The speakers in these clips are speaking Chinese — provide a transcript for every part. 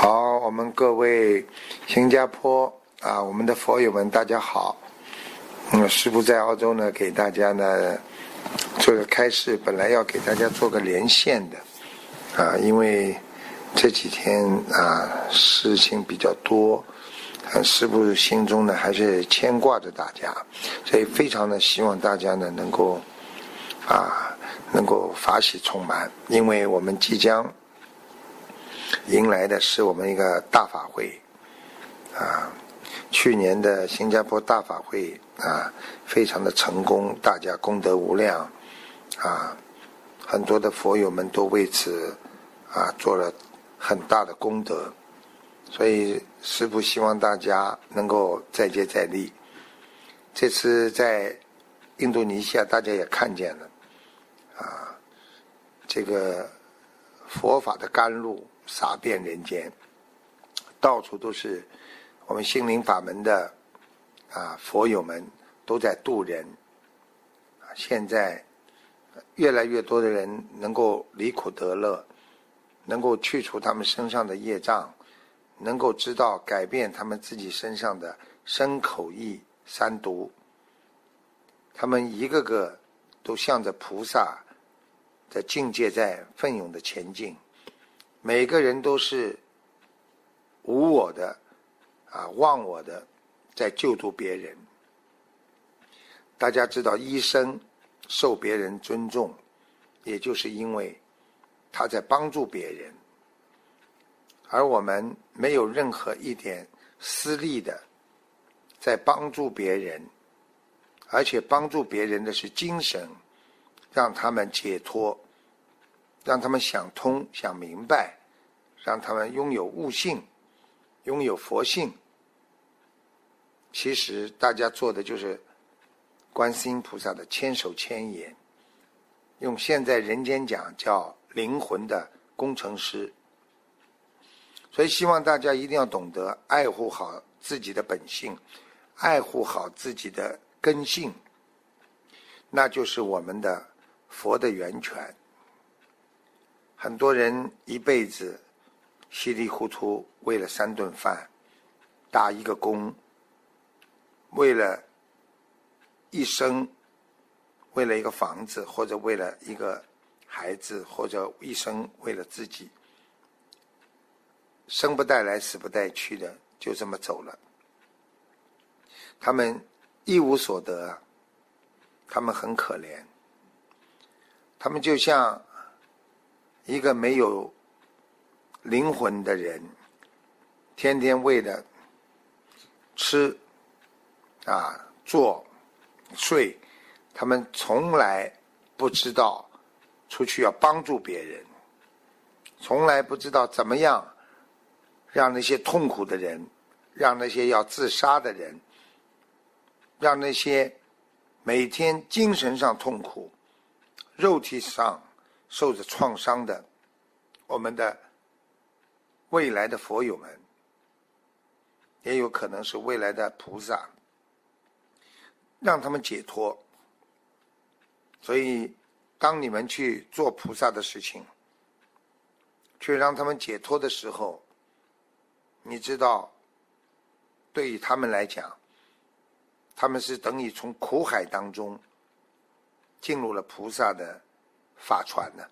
好，我们各位新加坡啊，我们的佛友们，大家好。嗯，师父在澳洲呢，给大家呢做个开示，本来要给大家做个连线的啊，因为这几天啊事情比较多，师父心中呢还是牵挂着大家，所以非常的希望大家呢能够啊能够法喜充满，因为我们即将。迎来的是我们一个大法会，啊，去年的新加坡大法会啊，非常的成功，大家功德无量，啊，很多的佛友们都为此啊做了很大的功德，所以师父希望大家能够再接再厉。这次在印度尼西亚，大家也看见了，啊，这个佛法的甘露。洒遍人间，到处都是我们心灵法门的啊佛友们都在渡人。现在越来越多的人能够离苦得乐，能够去除他们身上的业障，能够知道改变他们自己身上的身口意三毒。他们一个个都向着菩萨的境界在奋勇的前进。每个人都是无我的啊，忘我的，在救助别人。大家知道，医生受别人尊重，也就是因为他在帮助别人，而我们没有任何一点私利的在帮助别人，而且帮助别人的是精神，让他们解脱，让他们想通、想明白。让他们拥有悟性，拥有佛性。其实大家做的就是观世音菩萨的千手千眼，用现在人间讲叫灵魂的工程师。所以希望大家一定要懂得爱护好自己的本性，爱护好自己的根性，那就是我们的佛的源泉。很多人一辈子。稀里糊涂为了三顿饭，打一个工，为了一生，为了一个房子，或者为了一个孩子，或者一生为了自己，生不带来，死不带去的，就这么走了。他们一无所得，他们很可怜，他们就像一个没有。灵魂的人，天天为了吃、啊、做、睡，他们从来不知道出去要帮助别人，从来不知道怎么样让那些痛苦的人，让那些要自杀的人，让那些每天精神上痛苦、肉体上受着创伤的我们的。未来的佛友们，也有可能是未来的菩萨，让他们解脱。所以，当你们去做菩萨的事情，去让他们解脱的时候，你知道，对于他们来讲，他们是等于从苦海当中进入了菩萨的法船呢。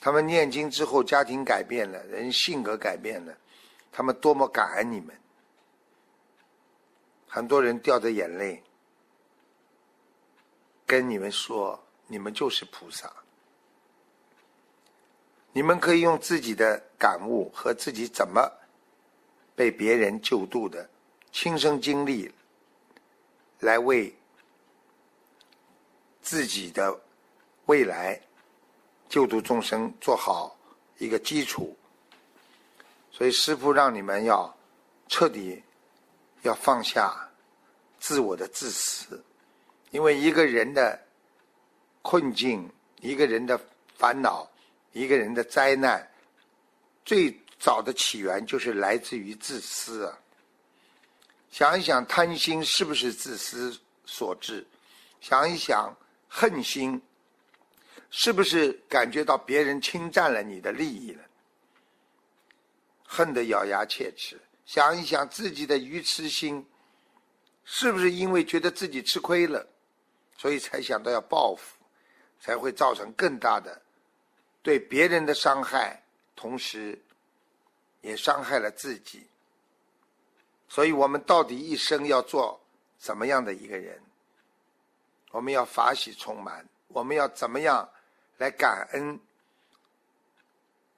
他们念经之后，家庭改变了，人性格改变了，他们多么感恩你们！很多人掉着眼泪，跟你们说，你们就是菩萨，你们可以用自己的感悟和自己怎么被别人救度的亲身经历，来为自己的未来。救度众生，做好一个基础。所以师父让你们要彻底要放下自我的自私，因为一个人的困境、一个人的烦恼、一个人的灾难，最早的起源就是来自于自私啊！想一想，贪心是不是自私所致？想一想，恨心。是不是感觉到别人侵占了你的利益了？恨得咬牙切齿。想一想自己的愚痴心，是不是因为觉得自己吃亏了，所以才想到要报复，才会造成更大的对别人的伤害，同时也伤害了自己。所以我们到底一生要做怎么样的一个人？我们要法喜充满，我们要怎么样来感恩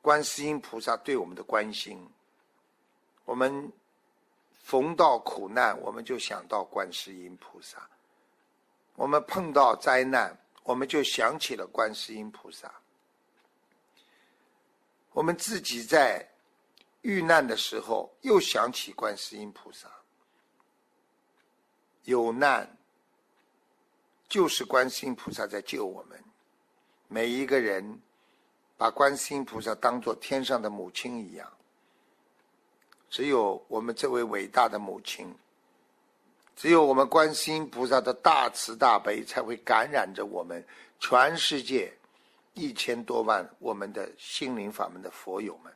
观世音菩萨对我们的关心？我们逢到苦难，我们就想到观世音菩萨；我们碰到灾难，我们就想起了观世音菩萨。我们自己在遇难的时候，又想起观世音菩萨。有难，就是观世音菩萨在救我们。每一个人把观世音菩萨当做天上的母亲一样。只有我们这位伟大的母亲，只有我们观世音菩萨的大慈大悲，才会感染着我们全世界一千多万我们的心灵法门的佛友们。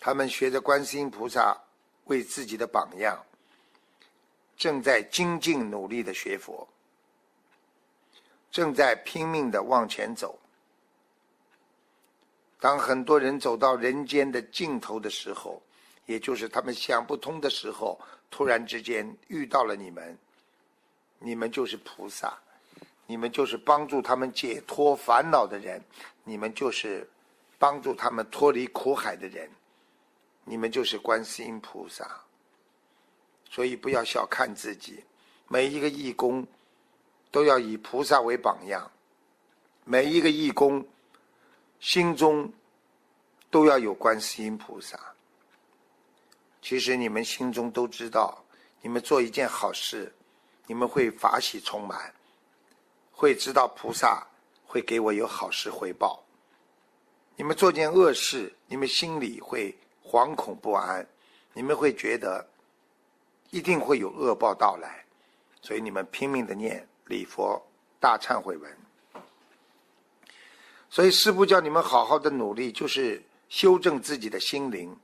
他们学着观世音菩萨为自己的榜样，正在精进努力的学佛，正在拼命的往前走。当很多人走到人间的尽头的时候，也就是他们想不通的时候，突然之间遇到了你们，你们就是菩萨，你们就是帮助他们解脱烦恼的人，你们就是帮助他们脱离苦海的人，你们就是观世音菩萨。所以不要小看自己，每一个义工都要以菩萨为榜样，每一个义工。心中都要有观世音菩萨。其实你们心中都知道，你们做一件好事，你们会法喜充满，会知道菩萨会给我有好事回报。你们做件恶事，你们心里会惶恐不安，你们会觉得一定会有恶报到来，所以你们拼命的念礼佛大忏悔文。所以，师父叫你们好好的努力，就是修正自己的心灵，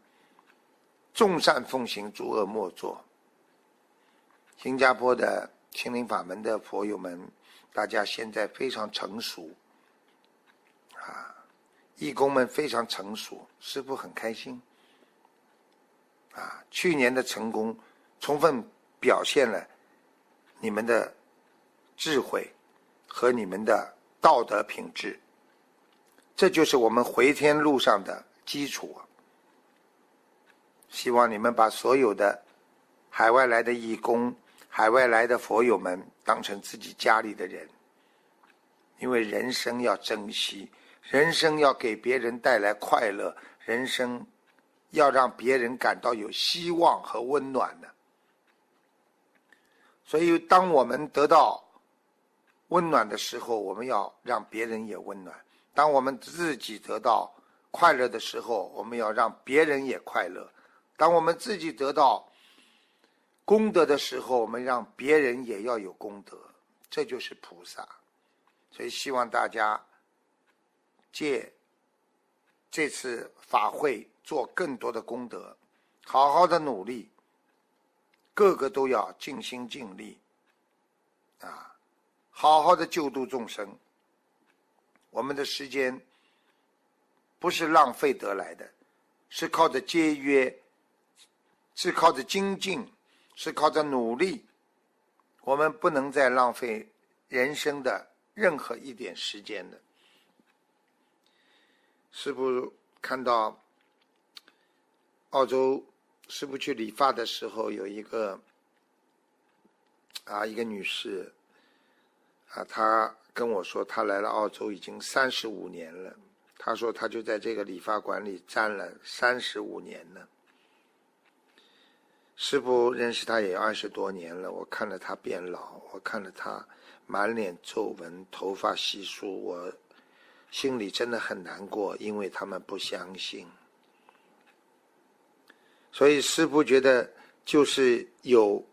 众善奉行，诸恶莫作。新加坡的心灵法门的佛友们，大家现在非常成熟，啊，义工们非常成熟，师父很开心。啊，去年的成功，充分表现了你们的智慧和你们的道德品质。这就是我们回天路上的基础。希望你们把所有的海外来的义工、海外来的佛友们当成自己家里的人，因为人生要珍惜，人生要给别人带来快乐，人生要让别人感到有希望和温暖的。所以，当我们得到温暖的时候，我们要让别人也温暖。当我们自己得到快乐的时候，我们要让别人也快乐；当我们自己得到功德的时候，我们让别人也要有功德。这就是菩萨。所以希望大家借这次法会做更多的功德，好好的努力，个个都要尽心尽力，啊，好好的救度众生。我们的时间不是浪费得来的，是靠着节约，是靠着精进，是靠着努力。我们不能再浪费人生的任何一点时间的。师傅看到澳洲师傅去理发的时候，有一个啊，一个女士啊，他。跟我说，他来了澳洲已经三十五年了。他说，他就在这个理发馆里站了三十五年了。师傅认识他也二十多年了，我看着他变老，我看着他满脸皱纹、头发稀疏，我心里真的很难过，因为他们不相信。所以师傅觉得，就是有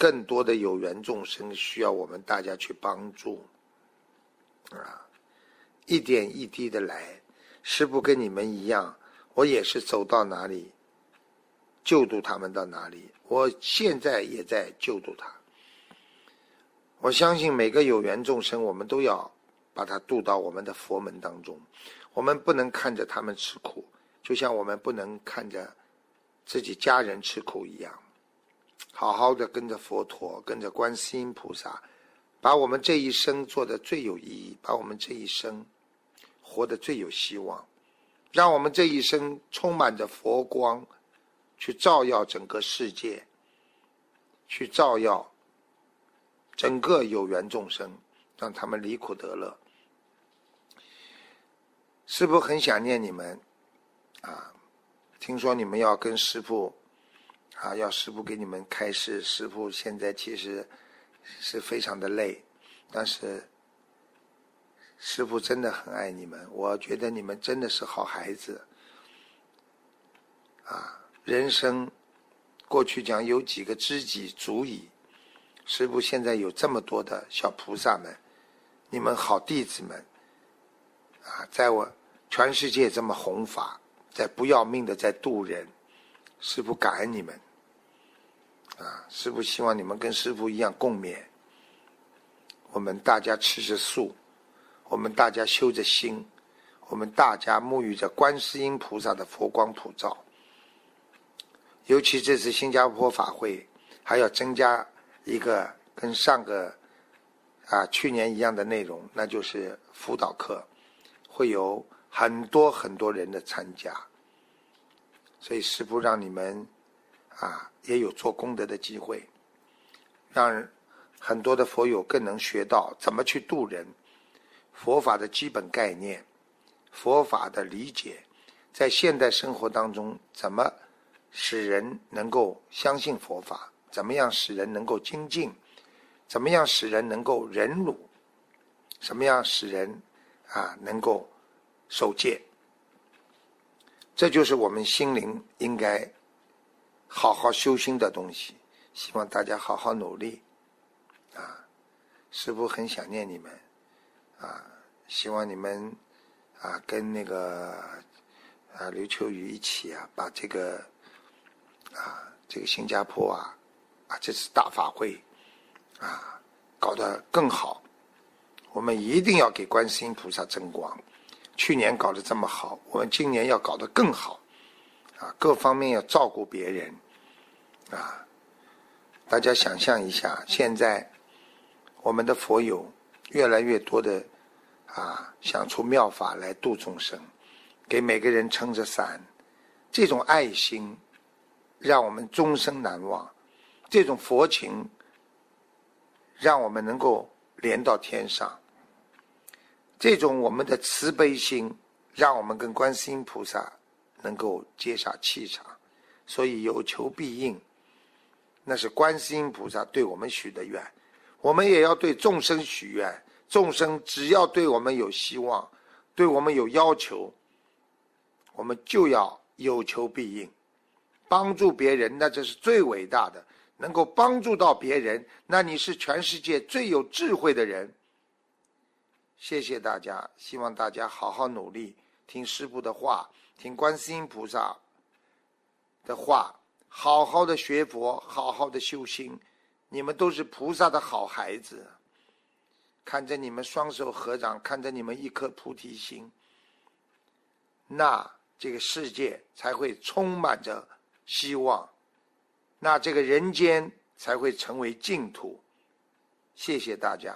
更多的有缘众生需要我们大家去帮助。啊，一点一滴的来，师傅跟你们一样，我也是走到哪里，救度他们到哪里。我现在也在救度他。我相信每个有缘众生，我们都要把他渡到我们的佛门当中。我们不能看着他们吃苦，就像我们不能看着自己家人吃苦一样。好好的跟着佛陀，跟着观世音菩萨，把我们这一生做的最有意义，把我们这一生活得最有希望，让我们这一生充满着佛光，去照耀整个世界，去照耀。整个有缘众生，让他们离苦得乐。师傅很想念你们，啊，听说你们要跟师傅，啊，要师傅给你们开示。师傅现在其实是非常的累，但是师傅真的很爱你们。我觉得你们真的是好孩子，啊，人生过去讲有几个知己足矣。师父现在有这么多的小菩萨们，你们好弟子们，啊，在我全世界这么弘法，在不要命的在渡人，师父感恩你们，啊，师父希望你们跟师父一样共勉。我们大家吃着素，我们大家修着心，我们大家沐浴着观世音菩萨的佛光普照。尤其这次新加坡法会，还要增加。一个跟上个啊去年一样的内容，那就是辅导课，会有很多很多人的参加，所以师父让你们啊也有做功德的机会，让很多的佛友更能学到怎么去度人，佛法的基本概念，佛法的理解，在现代生活当中怎么使人能够相信佛法。怎么样使人能够精进？怎么样使人能够忍辱？怎么样使人啊能够守戒？这就是我们心灵应该好好修心的东西。希望大家好好努力啊！师父很想念你们啊！希望你们啊跟那个啊刘秋雨一起啊，把这个啊这个新加坡啊。啊，这次大法会，啊，搞得更好。我们一定要给观世音菩萨争光。去年搞得这么好，我们今年要搞得更好。啊，各方面要照顾别人。啊，大家想象一下，现在我们的佛友越来越多的啊，想出妙法来度众生，给每个人撑着伞，这种爱心让我们终生难忘。这种佛情，让我们能够连到天上；这种我们的慈悲心，让我们跟观世音菩萨能够接下气场。所以有求必应，那是观世音菩萨对我们许的愿，我们也要对众生许愿。众生只要对我们有希望，对我们有要求，我们就要有求必应，帮助别人，那这是最伟大的。能够帮助到别人，那你是全世界最有智慧的人。谢谢大家，希望大家好好努力，听师父的话，听观世音菩萨的话，好好的学佛，好好的修心。你们都是菩萨的好孩子，看着你们双手合掌，看着你们一颗菩提心，那这个世界才会充满着希望。那这个人间才会成为净土。谢谢大家。